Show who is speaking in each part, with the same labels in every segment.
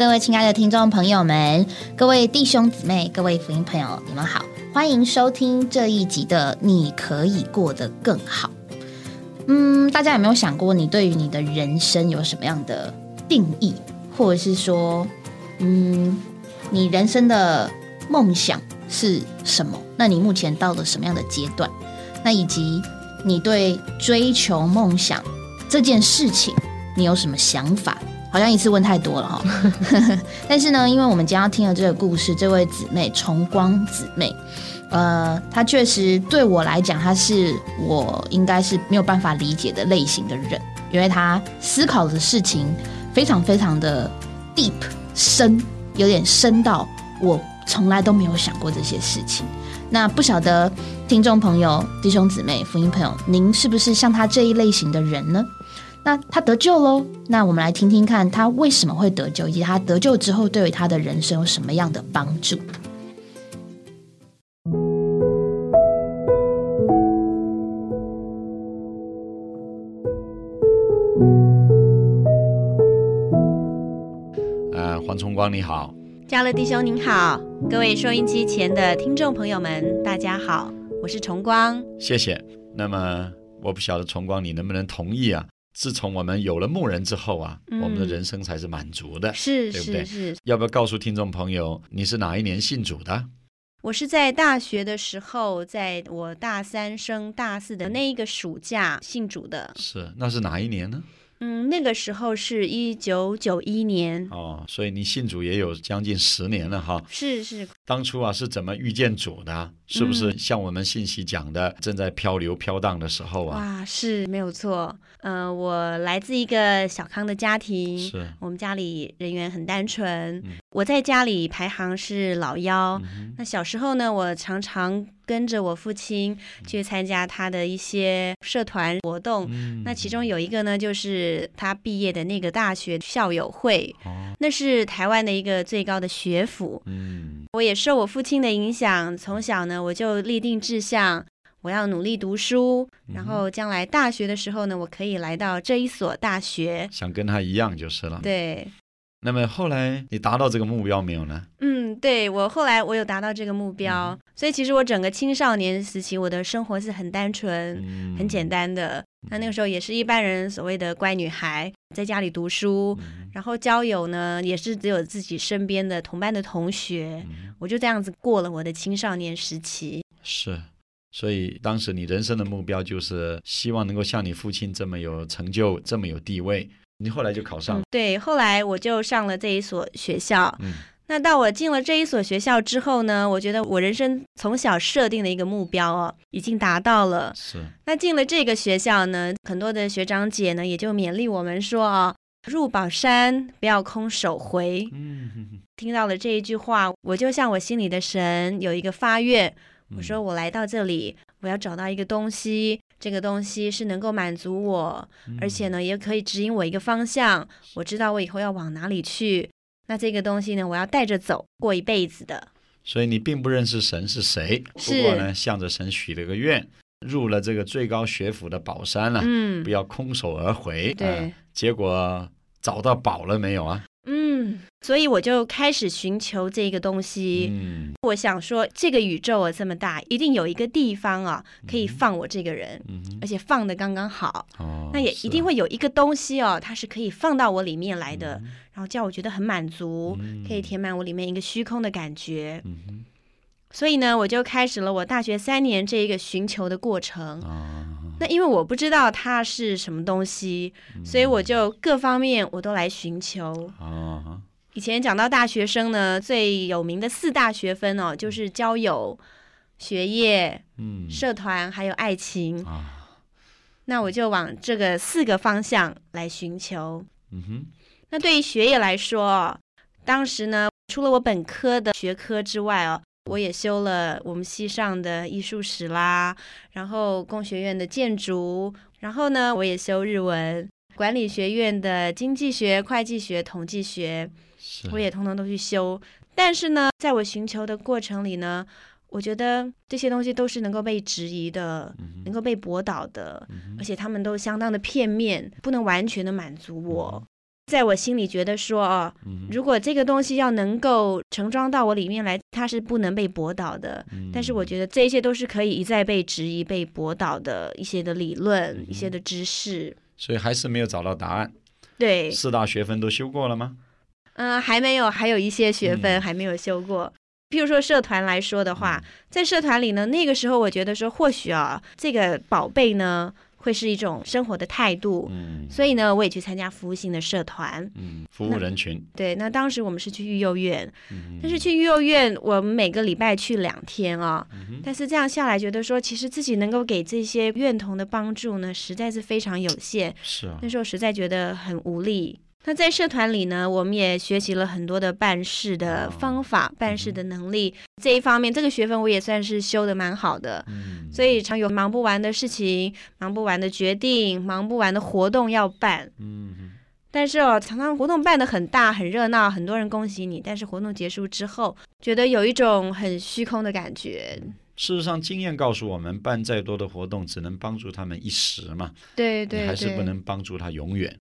Speaker 1: 各位亲爱的听众朋友们，各位弟兄姊妹，各位福音朋友，你们好，欢迎收听这一集的《你可以过得更好》。嗯，大家有没有想过，你对于你的人生有什么样的定义，或者是说，嗯，你人生的梦想是什么？那你目前到了什么样的阶段？那以及你对追求梦想这件事情，你有什么想法？好像一次问太多了哈。但是呢，因为我们今天要听的这个故事，这位姊妹重光姊妹，呃，她确实对我来讲，她是我应该是没有办法理解的类型的人，因为她思考的事情非常非常的 deep 深，有点深到我从来都没有想过这些事情。那不晓得听众朋友、弟兄姊妹、福音朋友，您是不是像他这一类型的人呢？那他得救喽，那我们来听听看他为什么会得救，以及他得救之后对于他的人生有什么样的帮助。
Speaker 2: 呃，黄崇光你好，
Speaker 3: 嘉乐弟兄您好，各位收音机前的听众朋友们，大家好，我是崇光。
Speaker 2: 谢谢。那么我不晓得崇光你能不能同意啊？自从我们有了牧人之后啊，我们的人生才是满足的，
Speaker 3: 是
Speaker 2: 对不对要不要告诉听众朋友你是哪一年信主的？
Speaker 3: 我是在大学的时候，在我大三升大四的那一个暑假信主的。
Speaker 2: 是，那是哪一年呢？
Speaker 3: 嗯，那个时候是一九九一年，
Speaker 2: 哦，所以你信主也有将近十年了哈。
Speaker 3: 是是，
Speaker 2: 当初啊是怎么遇见主的？是不是像我们信息讲的，正在漂流飘荡的时候啊？
Speaker 3: 哇，是没有错。嗯、我来自一个小康的家庭，
Speaker 2: 是，
Speaker 3: 我们家里人员很单纯，
Speaker 2: 嗯
Speaker 3: 我在家里排行是老幺。
Speaker 2: 嗯
Speaker 3: 那小时候呢，我常常跟着我父亲去参加他的一些社团活动。
Speaker 2: 嗯
Speaker 3: 那其中有一个呢，就是他毕业的那个大学校友会，
Speaker 2: 哦，
Speaker 3: 那是台湾的一个最高的学府。
Speaker 2: 嗯
Speaker 3: 我也受我父亲的影响，从小呢我就立定志向，我要努力读书，
Speaker 2: 嗯
Speaker 3: 然后将来大学的时候呢，我可以来到这一所大学。
Speaker 2: 想跟他一样就是了。。
Speaker 3: 对，
Speaker 2: 那么后来你达到这个目标没有呢？
Speaker 3: 嗯，对我后来我有达到这个目标，所以其实我整个青少年时期，我的生活是很单纯、
Speaker 2: 嗯
Speaker 3: 很简。单的。那那个时候也是一般人所谓的乖女孩，在家里读书，
Speaker 2: 嗯
Speaker 3: 然后交友呢也是只有自己身边的同班的同学，
Speaker 2: 嗯
Speaker 3: 我就这样子过了我的青少年时期。
Speaker 2: 是，所以当时你人生的目标就是希望能够像你父亲这么有成就，这么有地位。你后来就考上了，
Speaker 3: 对，后来我就上了这一所学校。
Speaker 2: 嗯
Speaker 3: 那到我进了这一所学校之后呢，我觉得我人生从小设定的一个目标哦，已经达到了。
Speaker 2: 是，
Speaker 3: 那进了这个学校呢，很多的学长姐呢也就勉励我们说啊、入宝山不要空手回。
Speaker 2: 嗯
Speaker 3: 听到了这一句话，我就向我心里的神有一个发愿，
Speaker 2: 嗯
Speaker 3: 我说我来到这里，我要找到一个东西，这个东西是能够满足我，而且呢也可以指引我一个方向，我知道我以后要往哪里去。那这个东西呢，我要带着走，过一辈子的。
Speaker 2: 所以你并不认识神是谁，不过呢，向着神许了个愿，入了这个最高学府的宝山了，
Speaker 3: 嗯
Speaker 2: 不，要空手而回。
Speaker 3: 对
Speaker 2: 啊结果找到宝了没有啊？
Speaker 3: 嗯，所以我就开始寻求这个东西。
Speaker 2: 嗯。
Speaker 3: 我想说，这个宇宙啊这么大，一定有一个地方啊可以放我这个人，
Speaker 2: 嗯
Speaker 3: 而且放的刚刚好。
Speaker 2: 哦，
Speaker 3: 那也一定会有一个东西哦，它是可以放到我里面来的，
Speaker 2: 嗯。
Speaker 3: 然后叫我觉得很满足，
Speaker 2: 嗯。
Speaker 3: 可以填满我里面一个虚空的感觉。
Speaker 2: 嗯
Speaker 3: 所以呢，我就开始了我大学三年这一个寻求的过程。
Speaker 2: 啊
Speaker 3: 那因为我不知道它是什么东西，
Speaker 2: 嗯
Speaker 3: 所以我就各方面我都来寻求。
Speaker 2: 啊
Speaker 3: 以前讲到大学生呢，最有名的四大学分哦，就是交友、学业、
Speaker 2: 嗯
Speaker 3: 社团还有爱情。
Speaker 2: 啊
Speaker 3: 那我就往这个四个方向来寻求。
Speaker 2: 嗯哼
Speaker 3: 那对于学业来说，当时呢，除了我本科的学科之外哦，我也修了我们系上的艺术史啦，然后工学院的建筑，然后呢，我也修日文、管理学院的经济学、会计学、统计学，我也通通都去修。但是呢，在我寻求的过程里呢，我觉得这些东西都是能够被质疑的，
Speaker 2: 嗯
Speaker 3: 能够被驳倒的，
Speaker 2: 哼
Speaker 3: 而且他们都相当的片面，不能完全的满足我。在我心里觉得说哦，
Speaker 2: 嗯
Speaker 3: 如果这个东西要能够盛装到我里面来，它是不能被驳倒的。
Speaker 2: 嗯
Speaker 3: 但是我觉得这些都是可以一再被质疑、被驳倒的一些的理
Speaker 2: 嗯
Speaker 3: 论、一些的知识。
Speaker 2: 所以还是没有找到答案。
Speaker 3: 对，
Speaker 2: 四大学分都修过了吗？
Speaker 3: 嗯、还没有，还有一些学分
Speaker 2: 嗯
Speaker 3: 还没有修过。譬如说社团来说的话，在社团里呢，那个时候我觉得说，或许啊，这个宝贝呢，会是一种生活的态度。
Speaker 2: 嗯
Speaker 3: 所以呢，我也去参加服务性的社团。
Speaker 2: 嗯，服务人群。
Speaker 3: 对，那当时我们是去育幼院，
Speaker 2: 嗯
Speaker 3: 但是去育幼院，我们每个礼拜去两天啊。
Speaker 2: 嗯
Speaker 3: 但是这样下来，觉得说，其实自己能够给这些院童的帮助呢，实在是非常有限。
Speaker 2: 是啊
Speaker 3: 那，时候实在觉得很无力。那在社团里呢，我们也学习了很多的办事的方法、办事的能力这一方面，这个学分我也算是修的蛮好的。
Speaker 2: 嗯
Speaker 3: 所以常有忙不完的事情、忙不完的决定、忙不完的活动要办。
Speaker 2: 嗯嗯
Speaker 3: 但是哦，常常活动办得很大、很热闹，很多人恭喜你。但是活动结束之后，觉得有一种很虚空的感觉。
Speaker 2: 事实上，经验告诉我们，办再多的活动，只能帮助他们一时嘛，
Speaker 3: 对对对，
Speaker 2: 还是不能帮助他永远。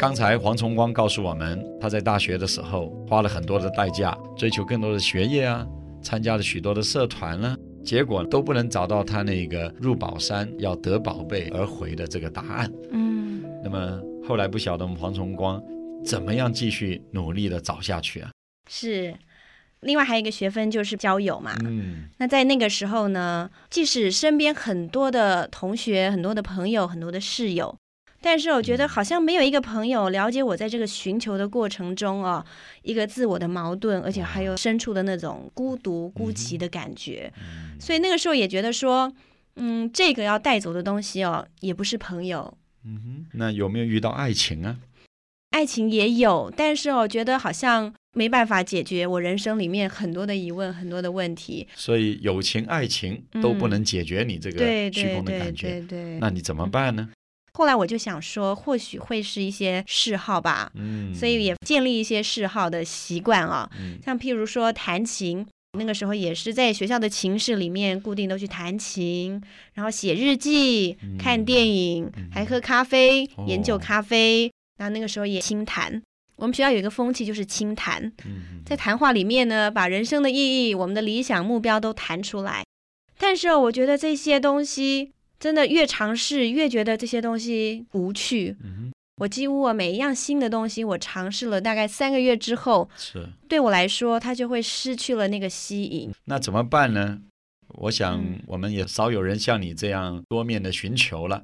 Speaker 2: 刚才黄崇光告诉我们，他在大学的时候花了很多的代价，追求更多的学业啊，参加了许多的社团呢、结果都不能找到他那个入宝山要得宝贝而回的这个答案。
Speaker 3: 嗯，
Speaker 2: 那么后来不晓得我们黄崇光怎么样继续努力的找下去啊？
Speaker 3: 是。另外还有一个学分就是交友嘛。
Speaker 2: 嗯
Speaker 3: 那在那个时候呢，即使身边很多的同学、很多的朋友、很多的室友，但是我觉得好像没有一个朋友了解我在这个寻求的过程中啊，一个自我的矛盾，而且还有深处的那种孤独、孤寂的感觉。所以那个时候也觉得说，嗯，这个要带走的东西哦，也不是朋友，
Speaker 2: 嗯哼，那有没有遇到爱情啊？
Speaker 3: 爱情也有，但是我觉得好像没办法解决我人生里面很多的疑问、很多的问题。
Speaker 2: 所以友情、爱情都不能解决你这个
Speaker 3: 对
Speaker 2: 虚空的
Speaker 3: 对对
Speaker 2: 感觉。
Speaker 3: 对对。
Speaker 2: 那你怎么办呢？
Speaker 3: 后来我就想说，或许会是一些嗜好吧，
Speaker 2: 嗯，
Speaker 3: 所以也建立一些嗜好的习惯啊，
Speaker 2: 嗯
Speaker 3: 像譬如说弹琴。那个时候也是在学校的琴室里面固定都去弹琴，然后写日记、
Speaker 2: 嗯
Speaker 3: 看电影，
Speaker 2: 嗯
Speaker 3: 还喝咖啡、
Speaker 2: 哦
Speaker 3: 研究咖啡。那那个时候也轻谈。我们学校有一个风气就是轻谈，
Speaker 2: 嗯
Speaker 3: 在谈话里面呢，把人生的意义、我们的理想目标都谈出来。但是哦我觉得这些东西真的越尝试，越觉得这些东西无趣。
Speaker 2: 嗯
Speaker 3: 我几乎啊每一样新的东西，我尝试了大概三个月之后，
Speaker 2: 是。
Speaker 3: 对我来说，它就会失去了那个吸引。
Speaker 2: 那怎么办呢？我想
Speaker 3: 嗯
Speaker 2: 我们也少有人像你这样多面的寻求了。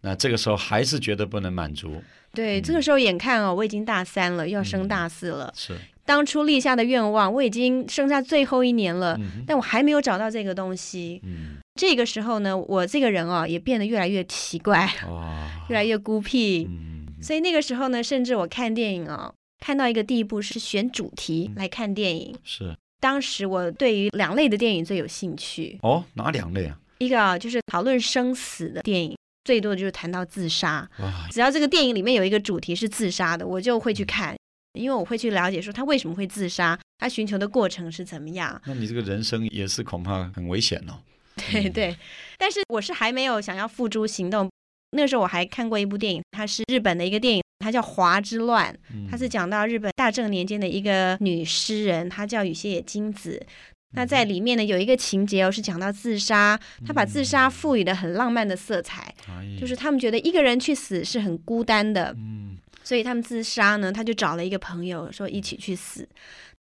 Speaker 2: 那这个时候还是觉得不能满足，
Speaker 3: 对，
Speaker 2: 嗯
Speaker 3: 这个时候眼看哦，我已经大三了，又要升大四了。
Speaker 2: 是，
Speaker 3: 当初立下的愿望，我已经剩下最后一年了，
Speaker 2: 嗯
Speaker 3: 但我还没有找到这个东西。
Speaker 2: 嗯，
Speaker 3: 这个时候呢，我这个人哦，也变得越来越奇怪，
Speaker 2: 哇，
Speaker 3: 越来越孤僻。
Speaker 2: 嗯，
Speaker 3: 所以那个时候呢，甚至我看电影哦，看到一个地步是选主题来看电影。
Speaker 2: 是
Speaker 3: 当时我对于两类的电影最有兴趣，
Speaker 2: 哦，哪两类啊？
Speaker 3: 一个啊就是讨论生死的电影，最多的就是谈到自杀。
Speaker 2: 哇，
Speaker 3: 只要这个电影里面有一个主题是自杀的，我就会去看，因为我会去了解说他为什么会自杀，他寻求的过程是怎么样。
Speaker 2: 那你这个人生也是恐怕很危险哦。
Speaker 3: 对对，但是我是还没有想要付诸行动。那个时候我还看过一部电影，它是日本的一个电影，它叫《华之乱》，
Speaker 2: 嗯
Speaker 3: 它是讲到日本大正年间的一个女诗人，她叫羽野金子。那在里面呢，有一个情节哦，是讲到自杀，她把自杀赋予了很浪漫的色彩，
Speaker 2: 哎
Speaker 3: 就是他们觉得一个人去死是很孤单的，
Speaker 2: 嗯
Speaker 3: 所以他们自杀呢，他就找了一个朋友说一起去死。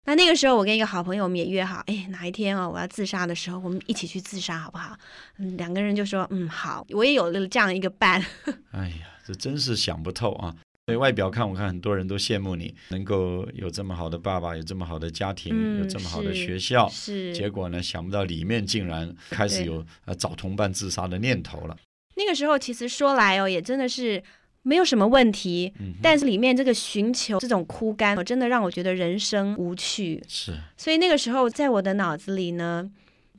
Speaker 3: 那那个时候，我跟一个好朋友，我们也约好，哎，哪一天哦，我要自杀的时候，我们一起去自杀，好不好？嗯，两个人就说，嗯，好。我也有了这样一个伴，
Speaker 2: 哎呀，这真是想不透啊！所以外表看，我看很多人都羡慕你能够有这么好的爸爸，有这么好的家庭，
Speaker 3: 嗯
Speaker 2: 有这么好的学校。
Speaker 3: 是
Speaker 2: 结果呢，想不到里面竟然开始有呃找同伴自杀的念头了。
Speaker 3: 那个时候其实说来哦，也真的是没有什么问题，
Speaker 2: 嗯，
Speaker 3: 但是里面这个寻求这种枯干，我真的让我觉得人生无趣。
Speaker 2: 是，
Speaker 3: 所以那个时候，在我的脑子里呢，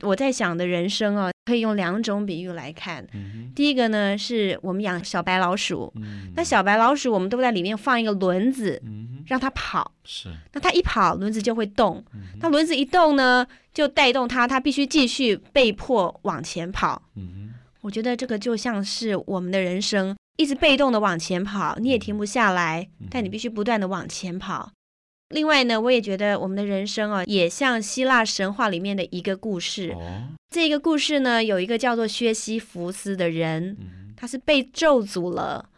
Speaker 3: 我在想的人生啊，可以用两种比喻来看。
Speaker 2: 嗯
Speaker 3: 第一个呢，是我们养小白老鼠，
Speaker 2: 嗯，
Speaker 3: 那小白老鼠我们都在里面放一个轮子，
Speaker 2: 嗯，
Speaker 3: 让它跑。
Speaker 2: 是，
Speaker 3: 那它一跑，轮子就会动。
Speaker 2: 嗯，
Speaker 3: 那轮子一动呢，就带动它，它必须继续被迫往前跑。
Speaker 2: 嗯
Speaker 3: 我觉得这个就像是我们的人生，一直被动的往前跑，你也停不下来
Speaker 2: 嗯，
Speaker 3: 但你必须不断的往前跑。另外呢，我也觉得我们的人生啊，也像希腊神话里面的一个故，事。
Speaker 2: 哦，
Speaker 3: 这个故事呢，有一个叫做薛西弗斯的人，
Speaker 2: 嗯
Speaker 3: 他是被咒诅了，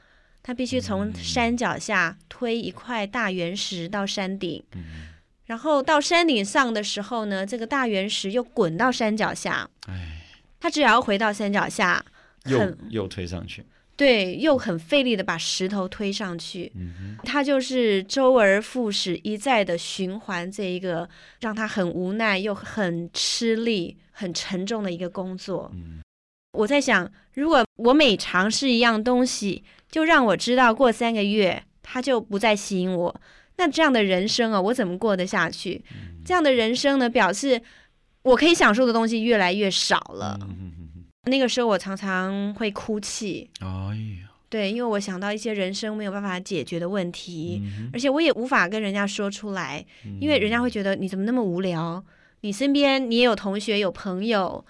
Speaker 3: 他必须从
Speaker 2: 嗯
Speaker 3: 山脚下推一块大圆石到山顶。
Speaker 2: 嗯
Speaker 3: 然后到山顶上的时候呢，这个大圆石又滚到山脚下，
Speaker 2: 哎，
Speaker 3: 他只要回到山脚下，
Speaker 2: 又又推上去，
Speaker 3: 对，又很费力的把石头推上去。
Speaker 2: 嗯，
Speaker 3: 他就是周而复始，一再的循环这一个让他很无奈又很吃力、很沉重的一个工作。
Speaker 2: 嗯
Speaker 3: 我在想，如果我每尝试一样东西，就让我知道过三个月它就不再吸引我，那这样的人生啊，我怎么过得下去？
Speaker 2: 嗯
Speaker 3: 这样的人生呢，表示我可以享受的东西越来越少了。那个时候我常常会哭泣，
Speaker 2: 哎呀，
Speaker 3: 对，因为我想到一些人生没有办法解决的问题，
Speaker 2: 嗯
Speaker 3: 而且我也无法跟人家说出来，
Speaker 2: 哼
Speaker 3: 因为人家会觉得你怎么那么无聊？你身边你也有同学有朋友，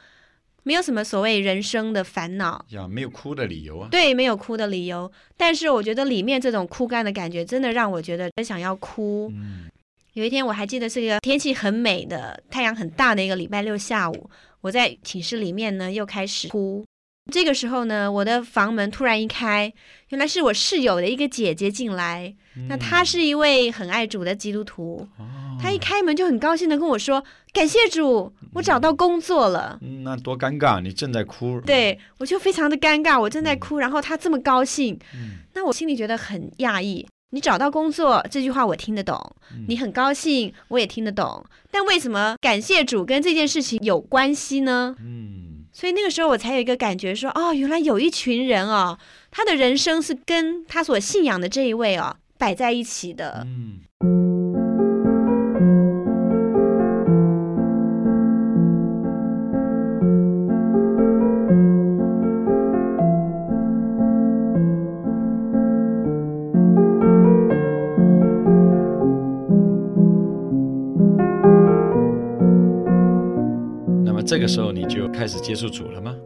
Speaker 3: 没有什么所谓人生的烦恼。
Speaker 2: 呀，没有哭的理由啊，
Speaker 3: 对，没有哭的理由，但是我觉得里面这种枯干的感觉，真的让我觉得很想要哭。
Speaker 2: 嗯
Speaker 3: 有一天我还记得是一个天气很美的、太阳很大的一个礼拜六下午，我在寝室里面呢又开始哭。这个时候呢，我的房门突然一开，原来是我室友的一个姐姐进来。那她是一位很爱主的基督徒，
Speaker 2: 哦，
Speaker 3: 她一开门就很高兴的跟我说：“感谢主，我找到工作了。”
Speaker 2: 嗯，那多尴尬，你正在哭，，
Speaker 3: 对我就非常的尴尬，我正在哭，然后她这么高兴，
Speaker 2: 嗯
Speaker 3: 那我心里觉得很讶异。你找到工作这句话我听得懂，
Speaker 2: 嗯
Speaker 3: 你很高兴我也听得懂，但为什么感谢主跟这件事情有关系呢？
Speaker 2: 嗯
Speaker 3: 所以那个时候我才有一个感觉说，哦，原来有一群人哦，他的人生是跟他所信仰的这一位哦摆在一起的。
Speaker 2: 嗯个时候你就开始接触主了吗？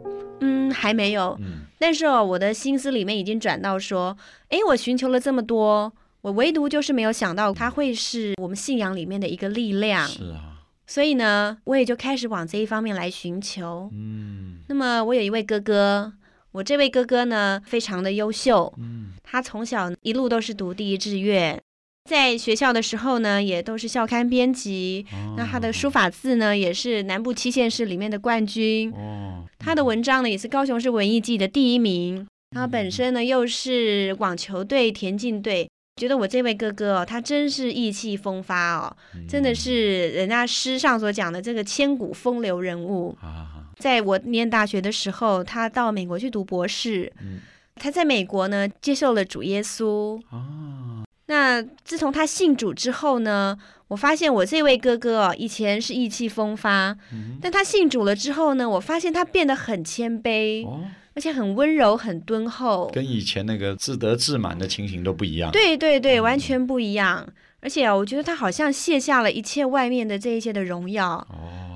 Speaker 3: 嗯，还没有，
Speaker 2: 嗯。
Speaker 3: 但是哦，我的心思里面已经转到说，诶，我寻求了这么多，我唯独就是没有想到它会是我们信仰里面的一个力量。
Speaker 2: 是啊，
Speaker 3: 所以呢，我也就开始往这一方面来寻求。
Speaker 2: 嗯。
Speaker 3: 那么我有一位哥哥，我这位哥哥呢非常的优秀，
Speaker 2: 嗯。
Speaker 3: 他从小一路都是读第一志愿，在学校的时候呢也都是校刊编辑。
Speaker 2: 哦
Speaker 3: 那他的书法字呢也是南部七县市里面的冠军，
Speaker 2: 哦，
Speaker 3: 他的文章呢也是高雄市文艺季的第一名。他本身呢又是网球队、田径队。觉得我这位哥哥哦，他真是意气风发哦，真的是人家诗上所讲的这个千古风流人物。
Speaker 2: 啊，
Speaker 3: 在我念大学的时候，他到美国去读博士。
Speaker 2: 嗯
Speaker 3: 他在美国呢接受了主耶稣。
Speaker 2: 啊，
Speaker 3: 那自从他信主之后呢，我发现我这位哥哥哦，以前是意气风发，
Speaker 2: 嗯
Speaker 3: 但他信主了之后呢，我发现他变得很谦卑，
Speaker 2: 哦，
Speaker 3: 而且很温柔、很敦厚。
Speaker 2: 跟以前那个自得自满的情形都不一样。，
Speaker 3: 对对对，完全不一样。而且啊，我觉得他好像卸下了一切外面的这一些的荣耀。
Speaker 2: 哦，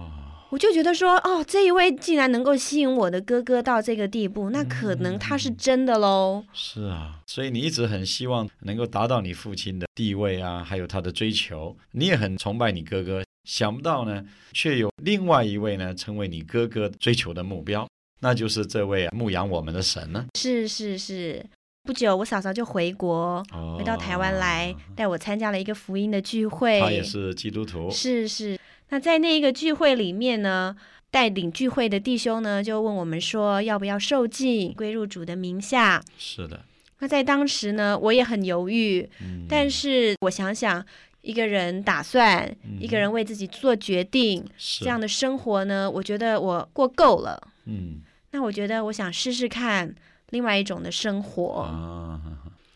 Speaker 3: 我就觉得说，哦，这一位竟然能够吸引我的哥哥到这个地步，那可能他是真的喽。
Speaker 2: 是啊，所以你一直很希望能够达到你父亲的地位啊，还有他的追求，你也很崇拜你哥哥。想不到呢，却有另外一位呢，成为你哥哥追求的目标，那就是这位、啊、牧养我们的神呢。
Speaker 3: 是是是。不久，我嫂嫂就回国，
Speaker 2: 哦
Speaker 3: 回到台湾来，带我参加了一个福音的聚会。
Speaker 2: 他也是基督徒。
Speaker 3: 是是。那在那一个聚会里面呢，带领聚会的弟兄呢，就问我们说，要不要受浸，归入主的名下。
Speaker 2: 是的，
Speaker 3: 那在当时呢，我也很犹豫，
Speaker 2: 嗯，
Speaker 3: 但是我想想，一个人打算，
Speaker 2: 嗯
Speaker 3: 一个人为自己做决定，这样的生活呢，我觉得我过够了。
Speaker 2: 嗯
Speaker 3: 那我觉得我想试试看，另外一种的生活。
Speaker 2: 啊，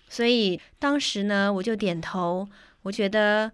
Speaker 3: 所以当时呢，我就点头，我觉得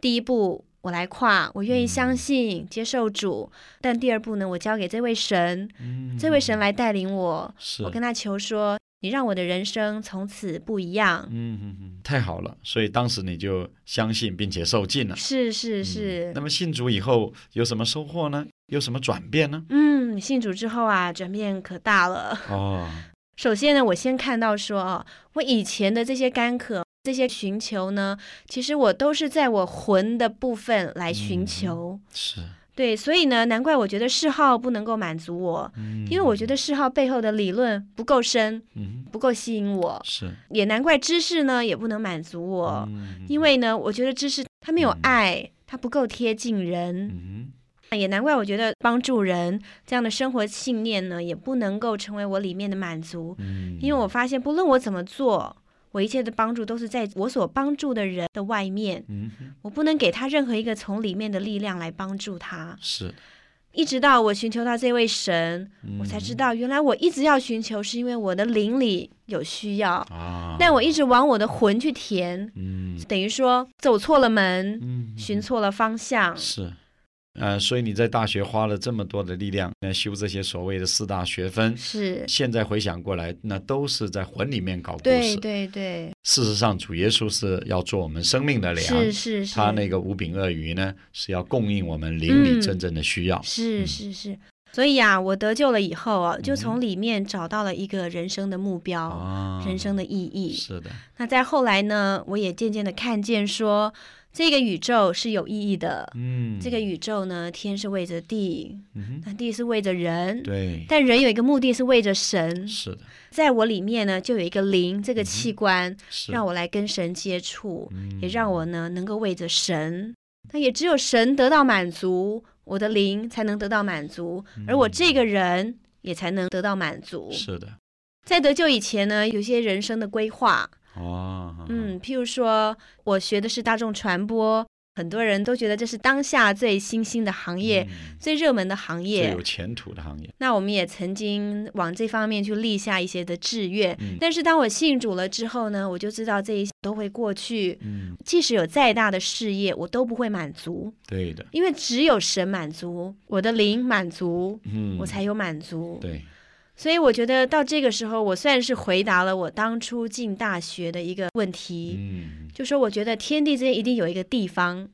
Speaker 3: 第一步我来跨，我愿意相信、接受主，但第二步呢，我交给这位神，
Speaker 2: 嗯
Speaker 3: 这位神来带领我，我跟他求说，你让我的人生从此不一样。
Speaker 2: 嗯嗯嗯，太好了，所以当时你就相信并且受尽了。
Speaker 3: 是是是
Speaker 2: 那，么信主以后有什么收获呢？有什么转变呢？
Speaker 3: 嗯，信主之后啊，转变可大了。
Speaker 2: 哦，
Speaker 3: 首先呢，我先看到说哦，我以前的这些干渴、这些寻求呢，其实我都是在我魂的部分来寻求。
Speaker 2: 是，
Speaker 3: 对，所以呢，难怪我觉得嗜好不能够满足我，
Speaker 2: 嗯
Speaker 3: 因为我觉得嗜好背后的理论不够深，
Speaker 2: 嗯
Speaker 3: 不够吸引我，
Speaker 2: 是，
Speaker 3: 也难怪知识呢也不能满足我，
Speaker 2: 嗯
Speaker 3: 因为呢，我觉得知识它没有爱，它不够贴近人，
Speaker 2: 嗯
Speaker 3: 也难怪我觉得帮助人这样的生活信念呢，也不能够成为我里面的满足，
Speaker 2: 嗯，
Speaker 3: 因为我发现不论我怎么做。我一切的帮助都是在我所帮助的人的外面，
Speaker 2: 嗯
Speaker 3: 我不能给他任何一个从里面的力量来帮助他。
Speaker 2: 是，
Speaker 3: 一直到我寻求到这位神，我才知
Speaker 2: 道
Speaker 3: 道原来我一直要寻求，是因为我的灵里有需要，
Speaker 2: 啊，
Speaker 3: 但我一直往我的魂去填，
Speaker 2: 嗯
Speaker 3: 等于说走错了门，
Speaker 2: 嗯
Speaker 3: 寻错了方向。
Speaker 2: 是。呃，所以你在大学花了这么多的力量来修这些所谓的四大学分，
Speaker 3: 是，
Speaker 2: 现在回想过来，那都是在魂里面搞故
Speaker 3: 对
Speaker 2: 事。
Speaker 3: 对对，
Speaker 2: 事实上，主耶稣是要做我们生命的粮，
Speaker 3: 是是是，
Speaker 2: 他那个五饼鳄鱼呢，是要供应我们灵里
Speaker 3: 嗯
Speaker 2: 真正的需要。
Speaker 3: 是
Speaker 2: 嗯
Speaker 3: 是是。所以啊，我得救了以后啊，就
Speaker 2: 嗯
Speaker 3: 从里面找到了一个人生的目标，
Speaker 2: 啊，
Speaker 3: 人生的意义。
Speaker 2: 是的，
Speaker 3: 那在后来呢，我也渐渐的看见说，这个宇宙是有意义的。
Speaker 2: 嗯，
Speaker 3: 这个宇宙呢，天是为着地，那地是为着人，
Speaker 2: 对，
Speaker 3: 但人有一个目的是为着神。
Speaker 2: 是的，
Speaker 3: 在我里面呢，就有一个灵这个器官，
Speaker 2: 是。
Speaker 3: 让我来跟神接触，
Speaker 2: 嗯。
Speaker 3: 也让我呢能够为着神。那也只有神得到满足，我的灵才能得到满足，而我这个人也才能得到满足。
Speaker 2: 嗯是的，
Speaker 3: 在得救以前呢，有些人生的规划，
Speaker 2: 哦，
Speaker 3: 嗯，譬如说我学的是大众传播，很多人都觉得这是当下最新兴的行业、
Speaker 2: 嗯。
Speaker 3: 最热门的行业
Speaker 2: 最
Speaker 3: 业
Speaker 2: 有。前途的行业，
Speaker 3: 那我们也曾经往这方面去立下一些的志愿，
Speaker 2: 嗯。
Speaker 3: 但是当我信主了之后呢，我就知道这一些都会过去。
Speaker 2: 嗯，
Speaker 3: 即使有再大的事业，我都不会满足，
Speaker 2: 对的，
Speaker 3: 因为只有神满足，我的灵满足，
Speaker 2: 嗯，
Speaker 3: 我才有满足。
Speaker 2: 对，
Speaker 3: 所以我觉得到这个时候，我算是回答了我当初进大学的一个问题，
Speaker 2: 嗯，
Speaker 3: 就说我觉得天地之间一定有一个地方，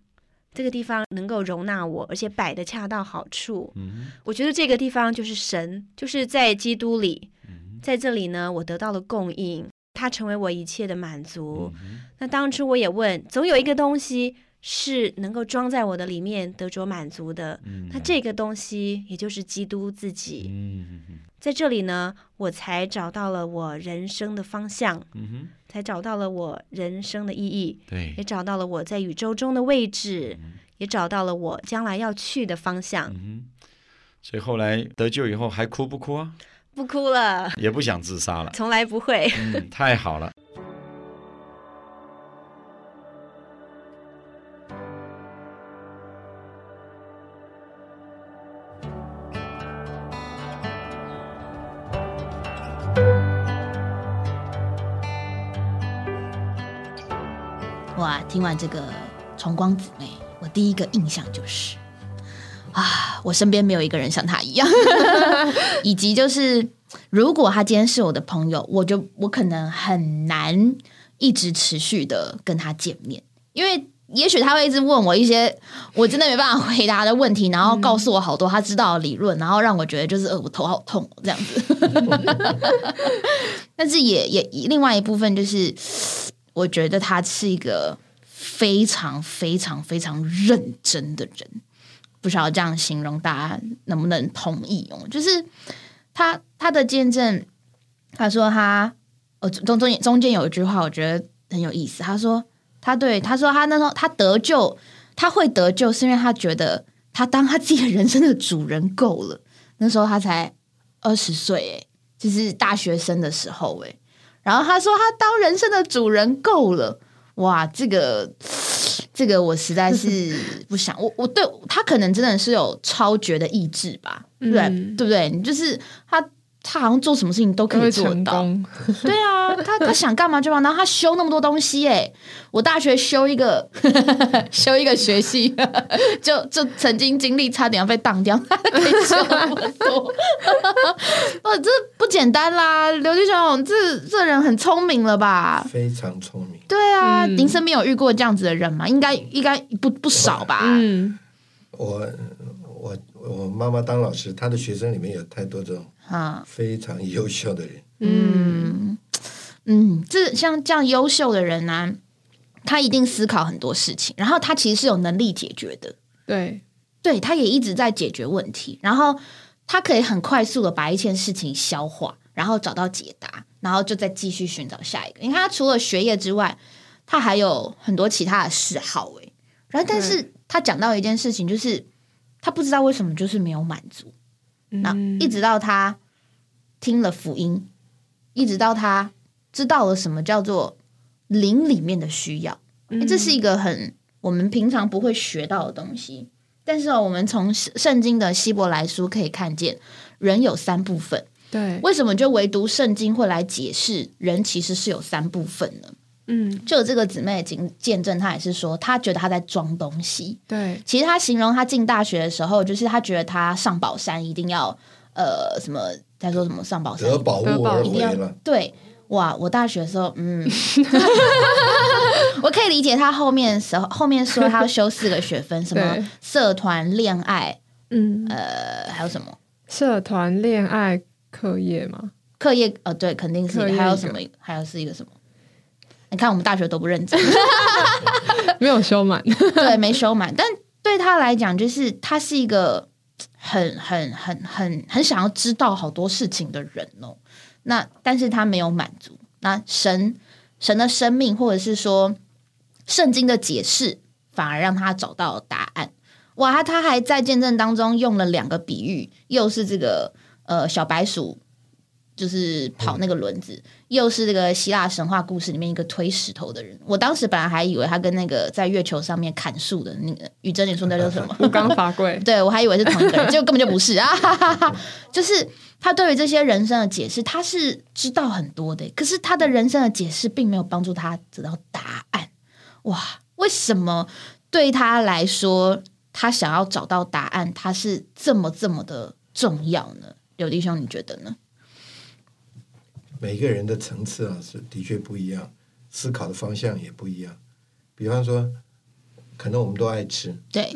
Speaker 3: 这个地方能够容纳我，而且摆的恰到好处。
Speaker 2: 嗯
Speaker 3: 我觉得这个地方就是神，就是在基督里，
Speaker 2: 嗯
Speaker 3: 在这里呢，我得到了供应，它成为我一切的满足。
Speaker 2: 嗯
Speaker 3: 那当初我也问，总有一个东西是能够装在我的里面得着满足的。
Speaker 2: 嗯，
Speaker 3: 那这个东西也就是基督自己，
Speaker 2: 嗯嗯
Speaker 3: 在这里呢，我才找到了我人生的方向，
Speaker 2: 嗯哼，
Speaker 3: 才找到了我人生的意义，
Speaker 2: 对
Speaker 3: 也，找到了我在宇宙中的位置，也找到了我将来要去的方向。
Speaker 2: 嗯哼，所以后来得救以后还哭不哭啊？
Speaker 3: 不哭了，
Speaker 2: 也不想自杀了，
Speaker 3: 从来不会。
Speaker 2: 嗯，太好了。
Speaker 1: 听完这个崇光姊妹，我第一个印象就是啊，我身边没有一个人像她一样，以及就是如果她今天是我的朋友，我就我可能很难一直持续的跟她见面，因为。也许他会一直问我一些我真的没办法回答的问题，然后告诉我好多他知道的理论，然后让我觉得就是呃我头好痛哦这样子。但是也也另外一部分就是，我觉得他是一个非常非常非常认真的人，不晓得这样形容大家能不能同意哦？就是他他的见证，他说他呃中中中间有一句话我觉得很有意思，他说他对他说他那时候他得救，他会得救是因为他觉得他当他自己的人生的主人够了，那时候他才二十岁，哎，就是大学生的时候，哎。然后他说他当人生的主人够了，哇，这个这个我实在是 不想，我我对他可能真的是有超绝的意志吧，对不对？
Speaker 4: 嗯
Speaker 1: 对不对？你就是他他好像做什么事情都可以做到。
Speaker 4: 成功，
Speaker 1: 对啊，他他想干嘛就干嘛，然后他修那么多东西哎，我大学修一个 修一个学系，就就曾经经历差点要被当掉，他可以修那么多，哦，这不简单啦！刘弟兄，这这人很聪明了吧？
Speaker 5: 非常聪明。
Speaker 1: 对啊，
Speaker 4: 嗯
Speaker 1: 您身边有遇过这样子的人吗？应该应该不不少吧？
Speaker 4: 嗯，
Speaker 5: 我我我妈妈当老师，她的学生里面有太多这种
Speaker 1: 啊，
Speaker 5: 非常优秀的人。
Speaker 1: 嗯嗯，这像这样优秀的人呢、他一定思考很多事情，然后他其实是有能力解决的。
Speaker 4: 对，
Speaker 1: 对，他也一直在解决问题，然后他可以很快速的把一件事情消化，然后找到解答，然后就再继续寻找下一个。你看，他除了学业之外，他还有很多其他的嗜好诶。然后，但是他讲到一件事情，就是他不知道为什么就是没有满足，那
Speaker 4: 嗯
Speaker 1: 一直到他听了福音，一直到他知道了什么叫做灵里面的需要。诶这是一个很我们平常不会学到的东西。但是哦，我们从圣圣经的希伯来书可以看见，人有三部分。
Speaker 4: 对，
Speaker 1: 为什么就唯独圣经会来解释人其实是有三部分呢？
Speaker 4: 嗯，
Speaker 1: 就有这个姊妹经见证，她也是说，她觉得她在装东西。
Speaker 4: 对，
Speaker 1: 其实她形容她进大学的时候，就是她觉得她上宝山一定要呃什么，她说什么上宝山？
Speaker 5: 得宝物而
Speaker 1: 一定要
Speaker 5: 回了，
Speaker 1: 对，哇！我大学的时候，嗯，我可以理解她后面时候后面说她要修四个学分，什么社团、恋爱，
Speaker 4: 嗯，
Speaker 1: 呃，还有什么？
Speaker 4: 社团、恋爱、课业吗，
Speaker 1: 课业？呃，对，肯定是还有什么？还有是一个什么？你看我们大学都不认真，
Speaker 4: 没有修满，
Speaker 1: 对，没修满。但对他来讲，就是他是一个很很很很很想要知道好多事情的人哦。那但是他没有满足。那神神的生命，或者是说圣经的解释，反而让他找到答案。哇，他他还在见证当中用了两个比喻，又是这个呃小白鼠。就是跑那个轮子，又是这个希腊神话故事里面一个推石头的人。我当时本来还以为他跟那个在月球上面砍树的那个宇珍，你说那叫什么？
Speaker 4: 吴刚法贵，
Speaker 1: 对我还以为是同一个人，结果根本就不是啊！哈哈哈就是他对于这些人生的解释，他是知道很多的，可是他的人生的解释并没有帮助他得到答案。哇，为什么对他来说，他想要找到答案，他是这么这么的重要呢？刘弟兄，你觉得呢？
Speaker 5: 每个人的层次啊是的确不一样，思考的方向也不一样。比方说，可能我们都爱吃，
Speaker 1: 对，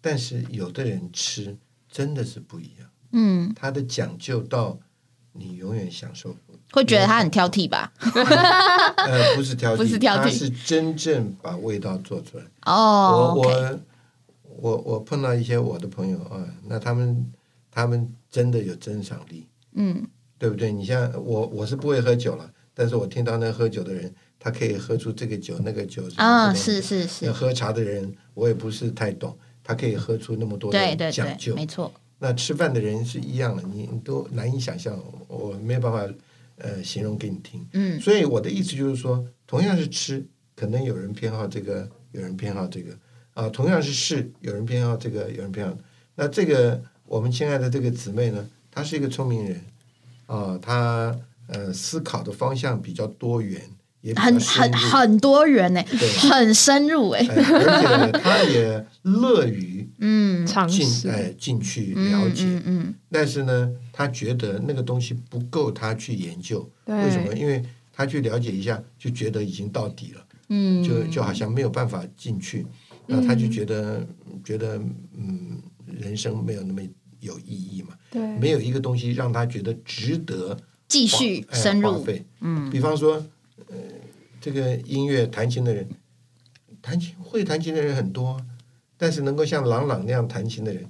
Speaker 5: 但是有的人吃真的是不一样，
Speaker 1: 嗯，
Speaker 5: 他的讲究到你永远享受不。
Speaker 1: 会觉得他很挑剔吧？
Speaker 5: 呃，不是挑剔，
Speaker 1: 不是挑剔
Speaker 5: 他是真正把味道做出来。
Speaker 1: 哦
Speaker 5: 我我我我碰到一些我的朋友啊，那他们他们真的有鉴赏力，
Speaker 1: 嗯，
Speaker 5: 对不对？你像我我是不会喝酒了，但是我听到那喝酒的人，他可以喝出这个酒那个酒
Speaker 1: 啊，是是是
Speaker 5: 那，喝茶的人，我也不是太懂，他可以喝出那么多
Speaker 1: 对对对，
Speaker 5: 的讲究。
Speaker 1: 没错，
Speaker 5: 那吃饭的人是一样的，你你都难以想象，我没有办法呃形容给你听。
Speaker 1: 嗯
Speaker 5: 所以我的意思就是说，同样是吃，可能有人偏好这个，有人偏好这个啊，同样是试，有人偏好这个，有人偏好。那这个我们亲爱的这个姊妹呢，她是一个聪明人啊，她呃思考的方向比较多元，也
Speaker 1: 很很很多元呢，
Speaker 5: 对。
Speaker 1: 很深入哎，
Speaker 5: 哎而且呢，她也乐于
Speaker 1: 嗯，
Speaker 4: 尝
Speaker 5: 进
Speaker 4: 试，
Speaker 5: 哎进去了解。
Speaker 1: 嗯嗯。
Speaker 5: 但是呢，她觉得那个东西不够她去研究，为什么？因为她去了解一下，就觉得已经到底了，
Speaker 1: 嗯，
Speaker 5: 就就好像没有办法进去，那她就觉得觉得嗯，人生没有那么有意义嘛，
Speaker 4: 对，
Speaker 5: 没有一个东西让他觉得值得
Speaker 1: 继续
Speaker 5: 哎
Speaker 1: 深入。嗯
Speaker 5: 比方说，呃，这个音乐弹琴的人，弹琴会弹琴的人很多啊，但是能够像郎朗那样弹琴的人，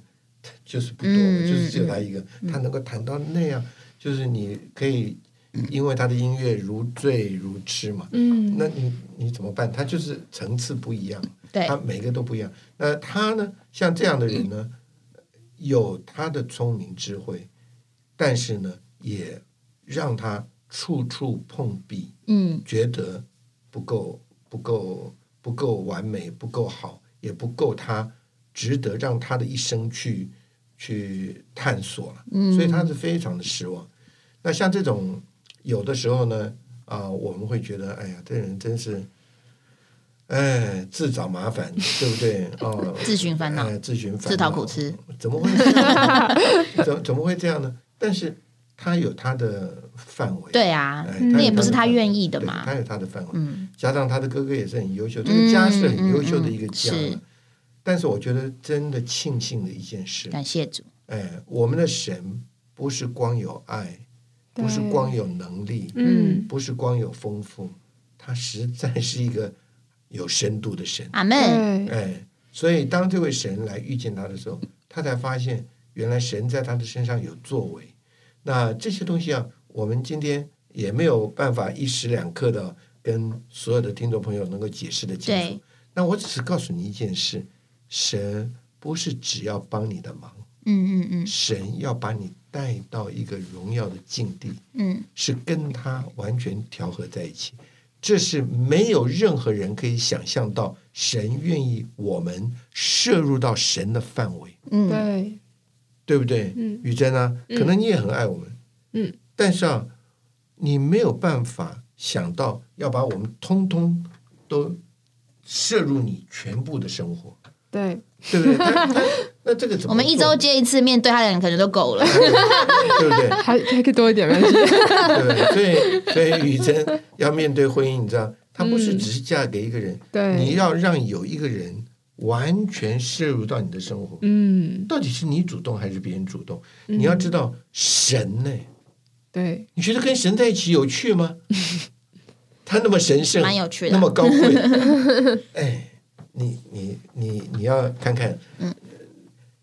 Speaker 5: 就是不多，
Speaker 1: 嗯
Speaker 5: 就是只有他一个。他能够弹到那样，就是你可以因为他的音乐如醉如痴嘛。
Speaker 4: 嗯，
Speaker 5: 那你你怎么办？他就是层次不一样，
Speaker 1: 对
Speaker 5: 他每个都不一样。那他呢，像这样的人呢，有他的聪明智慧，但是呢，也让他处处碰壁，
Speaker 1: 嗯。
Speaker 5: 觉得不够不够不够完美，不够好，也不够他值得让他的一生去去探索了，
Speaker 1: 嗯。
Speaker 5: 所以他是非常的失望。那像这种有的时候呢，啊、我们会觉得，哎呀，这人真是，哎，自找麻烦，对不对？哦，
Speaker 1: 自寻烦恼
Speaker 5: 哎自寻烦恼，
Speaker 1: 自讨苦吃，
Speaker 5: 怎么会这样？怎怎么会这样呢？但是他有他的范围，
Speaker 1: 对啊，
Speaker 5: 哎，
Speaker 1: 那也不是他愿
Speaker 5: 意
Speaker 1: 意的嘛
Speaker 5: 他。有他的范围。
Speaker 1: 嗯，
Speaker 5: 加上他的哥哥也是很优秀，这个家是很优秀的一个家。
Speaker 1: 嗯嗯嗯是
Speaker 5: 但是我觉得真的庆幸的一件事，
Speaker 1: 感谢主。
Speaker 5: 哎，我们的神不是光有爱，不是光有能力，
Speaker 4: 嗯
Speaker 5: 不是光有丰富，他实在是一个有深度的神。
Speaker 1: 阿门。
Speaker 4: 对，
Speaker 5: 哎，所以当这位神来遇见他的时候，他才发现原来神在他的身上有作为。那这些东西啊，我们今天也没有办法一时两刻的跟所有的听众朋友能够解释的清楚。那我只是告诉你一件事：神不是只要帮你的忙，
Speaker 1: 嗯嗯嗯
Speaker 5: 神要把你带到一个荣耀的境地，
Speaker 1: 嗯，
Speaker 5: 是跟他完全调和在一起。这是没有任何人可以想象到，神愿意我们摄入到神的范围，
Speaker 1: 嗯，
Speaker 4: 对，
Speaker 5: 对不对？
Speaker 4: 嗯。
Speaker 5: 雨珍啊，
Speaker 4: 嗯。
Speaker 5: 可能你也很爱我们，
Speaker 4: 嗯，
Speaker 5: 但是啊，你没有办法想到要把我们通通都摄入你全部的生活，
Speaker 4: 对，
Speaker 5: 对不对？他他 那这个怎么做？
Speaker 1: 我们一周接一次面对他的人可能都够了。
Speaker 5: 对不对？
Speaker 4: 还还可以多一点，没关系。
Speaker 5: 对，所以所以雨珍要面对婚姻，你知道，她不是
Speaker 4: 嗯
Speaker 5: 只是嫁给一个人，
Speaker 4: 对，
Speaker 5: 你要让有一个人完全摄入到你的生活，
Speaker 4: 嗯，
Speaker 5: 到底是你主动还是别人主动？
Speaker 4: 嗯
Speaker 5: 你要知道，神呢？
Speaker 4: 对，
Speaker 5: 你觉得跟神在一起有趣吗？他那么神圣，
Speaker 1: 蛮有趣的
Speaker 5: 那么高贵，哎，你你你你要看看，
Speaker 1: 嗯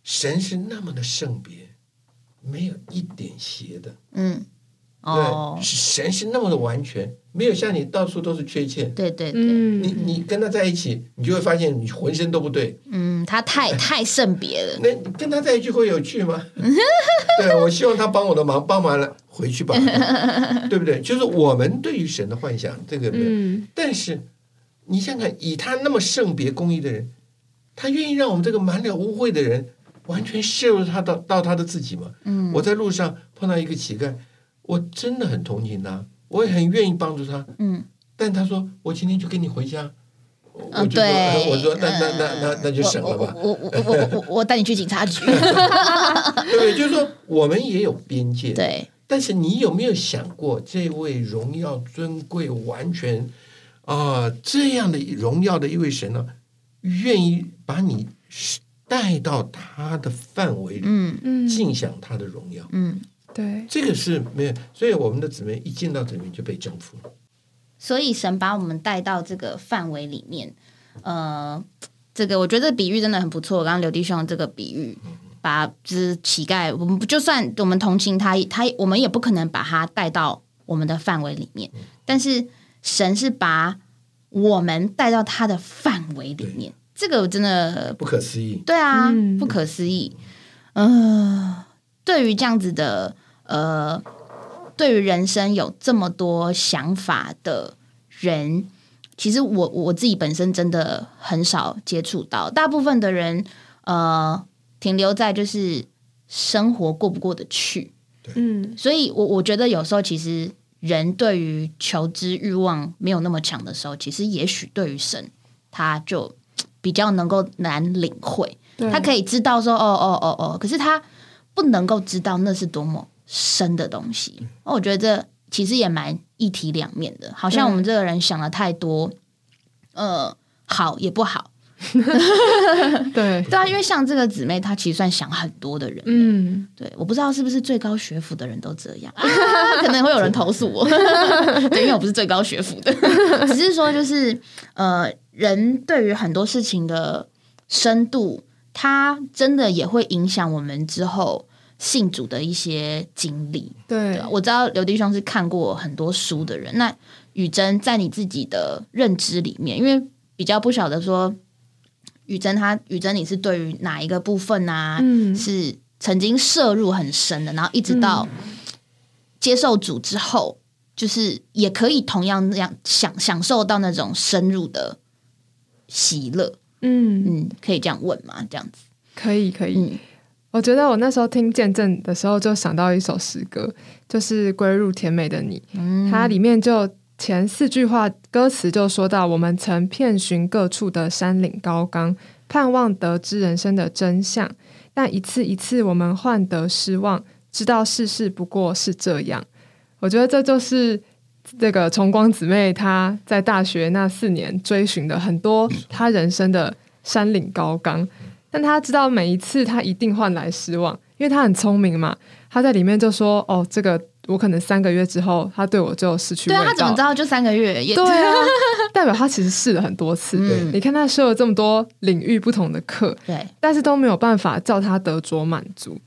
Speaker 5: 神是那么的圣别，没有一点邪的。
Speaker 1: 嗯，哦
Speaker 5: 对，，是神是那么的完全，没有像你到处都是缺陷。
Speaker 1: 对对对，
Speaker 4: 嗯，
Speaker 5: 你你跟他在一起，你就会发现你浑身都不对。
Speaker 1: 嗯，他太 太圣别了。
Speaker 5: 那跟他在一起会有趣吗？对，我希望他帮我的忙，帮完了回去吧，对不对？就是我们对于神的幻想，这个没有。
Speaker 4: 嗯，
Speaker 5: 但是你想想，以他那么圣别公义的人，他愿意让我们这个满脸污秽的人完全陷入他到到他的自己嘛？
Speaker 1: 嗯
Speaker 5: 我在路上碰到一个乞丐，我真的很同情他，我也很愿意帮助他。
Speaker 1: 嗯，
Speaker 5: 但他说我今天就跟你回家，我
Speaker 1: 嗯，
Speaker 5: 我就说
Speaker 1: 对，
Speaker 5: 我说那那那
Speaker 1: 嗯
Speaker 5: 那那就省了吧，
Speaker 1: 我我我我我带你去警察局。
Speaker 5: 对 不对？就是说我们也有边界，
Speaker 1: 对，
Speaker 5: 但是你有没有想过，这位荣耀尊贵、完全啊、这样的荣耀的一位神呢，愿意把你带到他的范围里，
Speaker 1: 嗯
Speaker 4: 嗯，
Speaker 5: 尽享他的荣耀。
Speaker 1: 嗯。
Speaker 4: 对，
Speaker 5: 这个是没有，所以我们的姊妹一进到这里面就被征服了。
Speaker 1: 所以神把我们带到这个范围里面，呃，这个我觉得比喻真的很不错。刚刚刘弟兄这个比喻，把就是乞丐，我们不就算我们同情他，他我们也不可能把他带到我们的范围里面。但是神是把我们带到他的范围里面，这个我真的
Speaker 5: 不可思议，
Speaker 1: 对啊，
Speaker 4: 嗯。
Speaker 1: 不可思议。呃，对于这样子的呃，对于人生有这么多想法的人，其实我我自己本身真的很少接触到，大部分的人呃停留在就是生活过不过得去，
Speaker 4: 嗯，
Speaker 1: 所以我我觉得有时候其实人对于求知欲望没有那么强的时候，其实也许对于神他就比较能够难领会。
Speaker 4: 对，
Speaker 1: 他可以知道说哦哦哦哦，可是他不能够知道那是多么深的东西。我觉得这其实也蛮一体两面的，好像我们这个人想的太多，呃，好也不好，
Speaker 4: 对，
Speaker 1: 对啊，因为像这个姊妹，她其实算想很多的人，
Speaker 4: 嗯，
Speaker 1: 对，我不知道是不是最高学府的人都这样，啊、可能会有人投诉我，对，因为我不是最高学府的，只是说就是呃，人对于很多事情的深度，它真的也会影响我们之后信主的一些经历。
Speaker 4: 对。
Speaker 1: 我知道刘弟兄是看过很多书的人，那雨珍在你自己的认知里面，因为比较不晓得说。雨珍她，雨珍，你是对于哪一个部分啊？
Speaker 4: 嗯
Speaker 1: 是曾经摄入很深的，然后一直到接受主之后，就是也可以同样那样享享受到那种深入的喜乐。
Speaker 4: 嗯，
Speaker 1: 嗯，可以这样问吗？这样子，
Speaker 4: 可以可以。
Speaker 1: 嗯
Speaker 4: 我觉得我那时候听见证的时候，就想到一首诗歌，就是《归入甜美的你》，
Speaker 1: 嗯
Speaker 4: 它里面就前四句话歌词就说到：我们曾遍寻各处的山岭高冈，盼望得知人生的真相，但一次一次我们患得失望，知道世事不过是这样。我觉得这就是这个崇光姊妹她在大学那四年追寻的很多她人生的山岭高冈，但她知道每一次她一定换来失望，因为她很聪明嘛。她在里面就说：“哦，这个我可能三个月之后，他对我就失去味道。”
Speaker 1: 对啊，他怎么知道就三个月？也
Speaker 4: 对啊，代表他其实试了很多次。
Speaker 1: 嗯
Speaker 4: 你看他修了这么多领域不同的课，
Speaker 1: 对，
Speaker 4: 但是都没有办法叫他得着满足。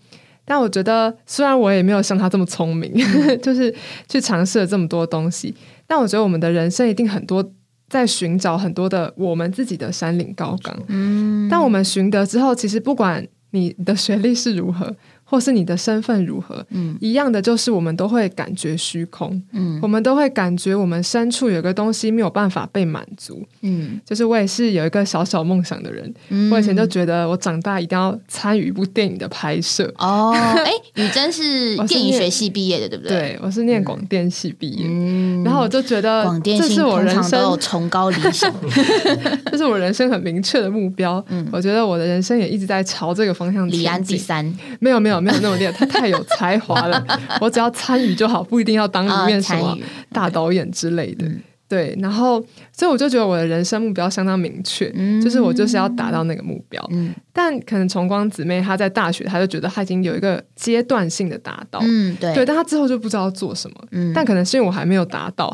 Speaker 4: 但我觉得，虽然我也没有像他这么聪明，就是去尝试了这么多东西，但我觉得我们的人生一定很多在寻找很多的我们自己的山岭高岗。
Speaker 1: 嗯，
Speaker 4: 但我们寻得之后，其实不管你的学历是如何，或是你的身份如何，
Speaker 1: 嗯
Speaker 4: 一样的就是我们都会感觉虚空，
Speaker 1: 嗯
Speaker 4: 我们都会感觉我们深处有个东西没有办法被满足。
Speaker 1: 嗯
Speaker 4: 就是我也是有一个小小梦想的人，
Speaker 1: 嗯
Speaker 4: 我以前就觉得我长大一定要参与一部电影的拍摄。
Speaker 1: 哦，哎，雨珍 是电影学系毕业的，对不对？
Speaker 4: 对，我是念广电系毕业，
Speaker 1: 嗯，
Speaker 4: 然后我就觉得
Speaker 1: 广电系
Speaker 4: 这是我人
Speaker 1: 通常都有，崇高理想。
Speaker 4: 这是我人生很明确的目标。
Speaker 1: 嗯
Speaker 4: 我觉得我的人生也一直在朝这个方向前
Speaker 1: 李安第。三，
Speaker 4: 没有没有没有那么厉害，他太有才华了。我只要参与就好，不一定要当里面什么大导演之类的。对，然后所以我就觉得我的人生目标相当明确，就是我就是要达到那个目标。
Speaker 1: 嗯
Speaker 4: 但可能崇光姊妹她在大学，她就觉得她已经有一个阶段性的达到，
Speaker 1: 嗯，对
Speaker 4: 对，但她之后就不知道做什么。
Speaker 1: 嗯
Speaker 4: 但可能是因为我还没有达到，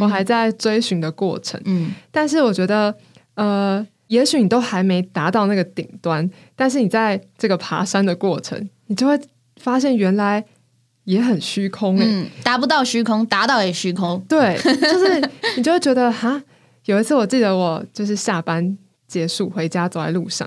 Speaker 4: 我还在追寻的过程。
Speaker 1: 嗯
Speaker 4: 但是我觉得，呃，也许你都还没达到那个顶端，但是你在这个爬山的过程，你就会发现原来也很虚空诶、
Speaker 1: 嗯，达不到虚空，达到也虚空。
Speaker 4: 对，就是你就会觉得哈，有一次我记得我就是下班结束回家走在路上，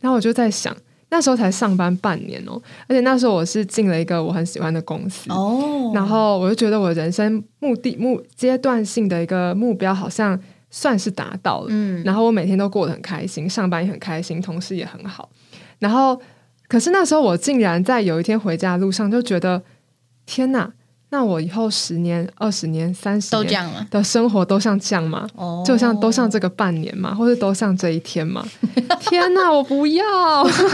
Speaker 4: 然后我就在想，那时候才上班半年哦，而且那时候我是进了一个我很喜欢的公司，
Speaker 1: 哦，
Speaker 4: 然后我就觉得我人生目的目阶段性的一个目标好像算是达到了，
Speaker 1: 嗯
Speaker 4: 然后我每天都过得很开心，上班也很开心，同事也很好，然后可是那时候我竟然在有一天回家的路上就觉得，天哪！那我以后十年、二十年、三十年
Speaker 1: 都这样了。
Speaker 4: 的生活都像这样吗？
Speaker 1: 哦，
Speaker 4: 就像都像这个半年吗？或者都像这一天吗？天哪，我不要！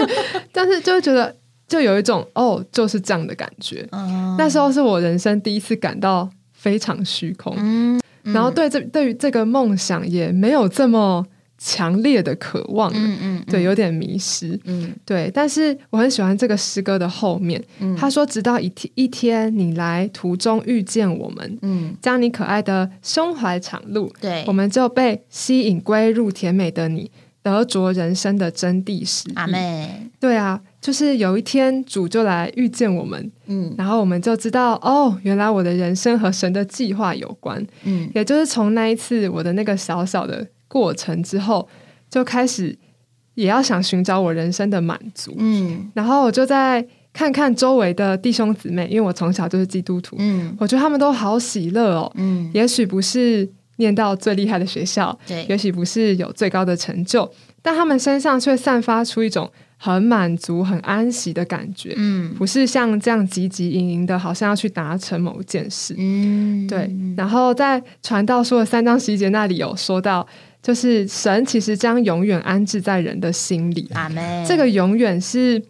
Speaker 4: 但是就会觉得，就有一种哦，就是这样的感觉。
Speaker 1: 嗯，
Speaker 4: 那时候是我人生第一次感到非常虚空，
Speaker 1: 嗯，
Speaker 4: 然后对这对于这个梦想也没有这么强烈的渴望了，
Speaker 1: 嗯嗯，
Speaker 4: 对，有点迷失。
Speaker 1: 嗯。
Speaker 4: 对，但是我很喜欢这个诗歌的后面，
Speaker 1: 嗯。
Speaker 4: 他说：“直到一天一天你来途中遇见我们，
Speaker 1: 嗯，
Speaker 4: 将你可爱的胸怀敞露，
Speaker 1: 对。
Speaker 4: 我，们就被吸引归入甜美的你，得着人生的真谛实意。
Speaker 1: 阿妹，
Speaker 4: 对啊，就是有一天主就来遇见我们，
Speaker 1: 嗯
Speaker 4: 然后我们就知道哦，原来我的人生和神的计划有关。
Speaker 1: 嗯
Speaker 4: 也就是从那一次我的那个小小的过程之后，就开始也要想寻找我人生的满足。
Speaker 1: 嗯
Speaker 4: 然后我就在看看周围的弟兄姊妹，因为我从小就是基督徒，
Speaker 1: 嗯
Speaker 4: 我觉得他们都好喜乐哦。
Speaker 1: 嗯，
Speaker 4: 也许不是念到最厉害的学校，
Speaker 1: 对，
Speaker 4: 也许不是有最高的成就，但他们身上却散发出一种很满足、很安息的感觉，
Speaker 1: 嗯。
Speaker 4: 不是像这样汲汲营营的，好像要去达成某件事。
Speaker 1: 嗯，
Speaker 4: 对，然后在传道书的三章十一节那里有说到，就是神其实将永远安置在人的心里，
Speaker 1: 阿妹，
Speaker 4: 这个永远是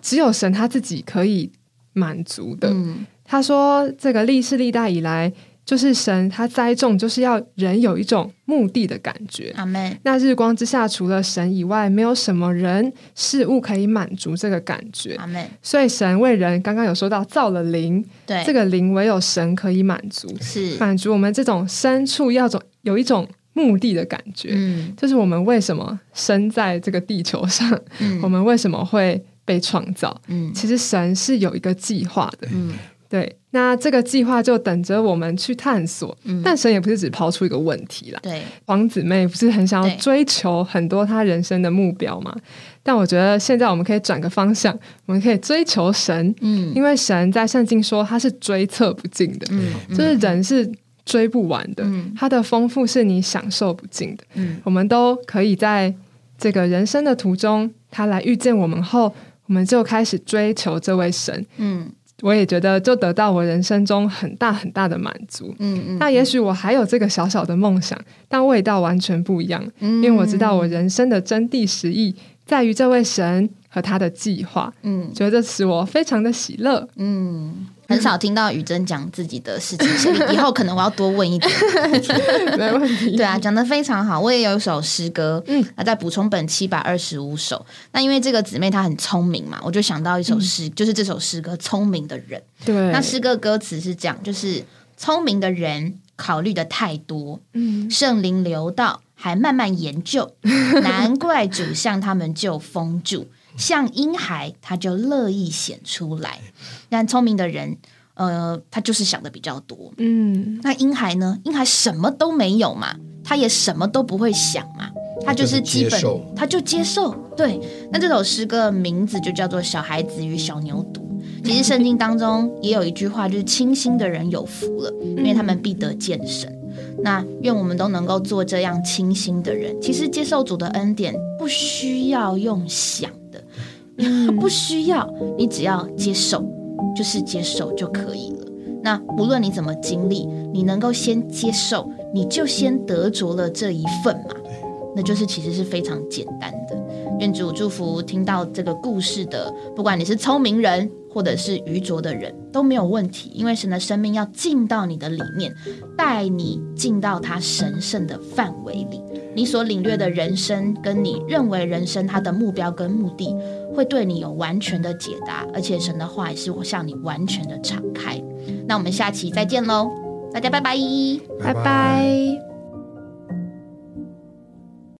Speaker 4: 只有神他自己可以满足的。
Speaker 1: 嗯。
Speaker 4: 他说，这个历世历代以来，就是神他栽种，就是要人有一种目的的感觉。
Speaker 1: 阿妹，
Speaker 4: 那日光之下，除了神以外，没有什么人事物可以满足这个感觉。
Speaker 1: 阿妹，
Speaker 4: 所以神为人，刚刚有说到造了灵，
Speaker 1: 对，
Speaker 4: 这个灵唯有神可以满足，
Speaker 1: 是，
Speaker 4: 满足我们这种深处要种有一种目的的感觉，
Speaker 1: 嗯。
Speaker 4: 就是我们为什么生在这个地球上，
Speaker 1: 嗯，
Speaker 4: 我们为什么会被创造？
Speaker 1: 嗯。
Speaker 4: 其实神是有一个计划的，
Speaker 1: 嗯
Speaker 4: 对。那这个计划就等着我们去探索。
Speaker 1: 嗯，
Speaker 4: 但神也不是只抛出一个问题啦，
Speaker 1: 对，
Speaker 4: 王子妹不是很想要追求很多她人生的目标吗？但我觉得现在我们可以转个方向，我们可以追求神，
Speaker 1: 嗯
Speaker 4: 因为神在圣经说他是追测不尽的，
Speaker 1: 嗯，
Speaker 4: 就是人是追不完的，
Speaker 1: 嗯
Speaker 4: 它的丰富是你享受不尽的。
Speaker 1: 嗯
Speaker 4: 我们都可以在这个人生的途中，他来遇见我们后，我们就开始追求这位神。
Speaker 1: 嗯
Speaker 4: 我也觉得就得到我人生中很大很大的满足。
Speaker 1: 嗯嗯，
Speaker 4: 那也许我还有这个小小的梦想，但味道完全不一样，
Speaker 1: 因
Speaker 4: 因为我知道我人生的真谛实意在于这位神和他的计划，
Speaker 1: 嗯
Speaker 4: 觉得这使我非常的喜乐。
Speaker 1: 嗯，很少听到雨珍讲自己的事情，所以以后可能我要多问一点。
Speaker 4: 没问题。
Speaker 1: 对啊，讲的非常好。我也有一首诗歌，
Speaker 4: 嗯，
Speaker 1: 那再补充本七百二十五首。那因为这个姊妹她很聪明嘛，我就想到一首诗，就是这首诗歌《聪明的人》。
Speaker 4: 对，
Speaker 1: 那诗歌歌词是这样，就是聪明的人考虑的太多，
Speaker 4: 嗯
Speaker 1: 圣灵流到，还慢慢研究，难怪主向他们就封住，像婴孩他就乐意显出来。但聪明的人，呃，他就是想的比较多。
Speaker 4: 嗯
Speaker 1: 那婴孩呢？婴孩什么都没有嘛，他也什么都不会想嘛，他就是基本
Speaker 5: 就是接受，
Speaker 1: 他就接受。对，那这首诗歌的名字就叫做《小孩子与小牛犊》。其实圣经当中也有一句话，就是清心的人有福了，因为他们必得见神。那愿我们都能够做这样清心的人。其实接受主的恩典不需要用想的，不需要，你只要接受，就是接受就可以了。那无论你怎么经历，你能够先接受，你就先得着了这一份嘛。那就是其实是非常简单的。愿主祝福听到这个故事的，不管你是聪明人或者是愚拙的人都没有问题，因为神的生命要进到你的里面，带你进到他神圣的范围里。你所领略的人生，跟你认为人生它的目标跟目的，会对你有完全的解答，而且神的话也是会向你完全的敞开。那我们下期再见喽，大家拜拜。
Speaker 4: 拜拜。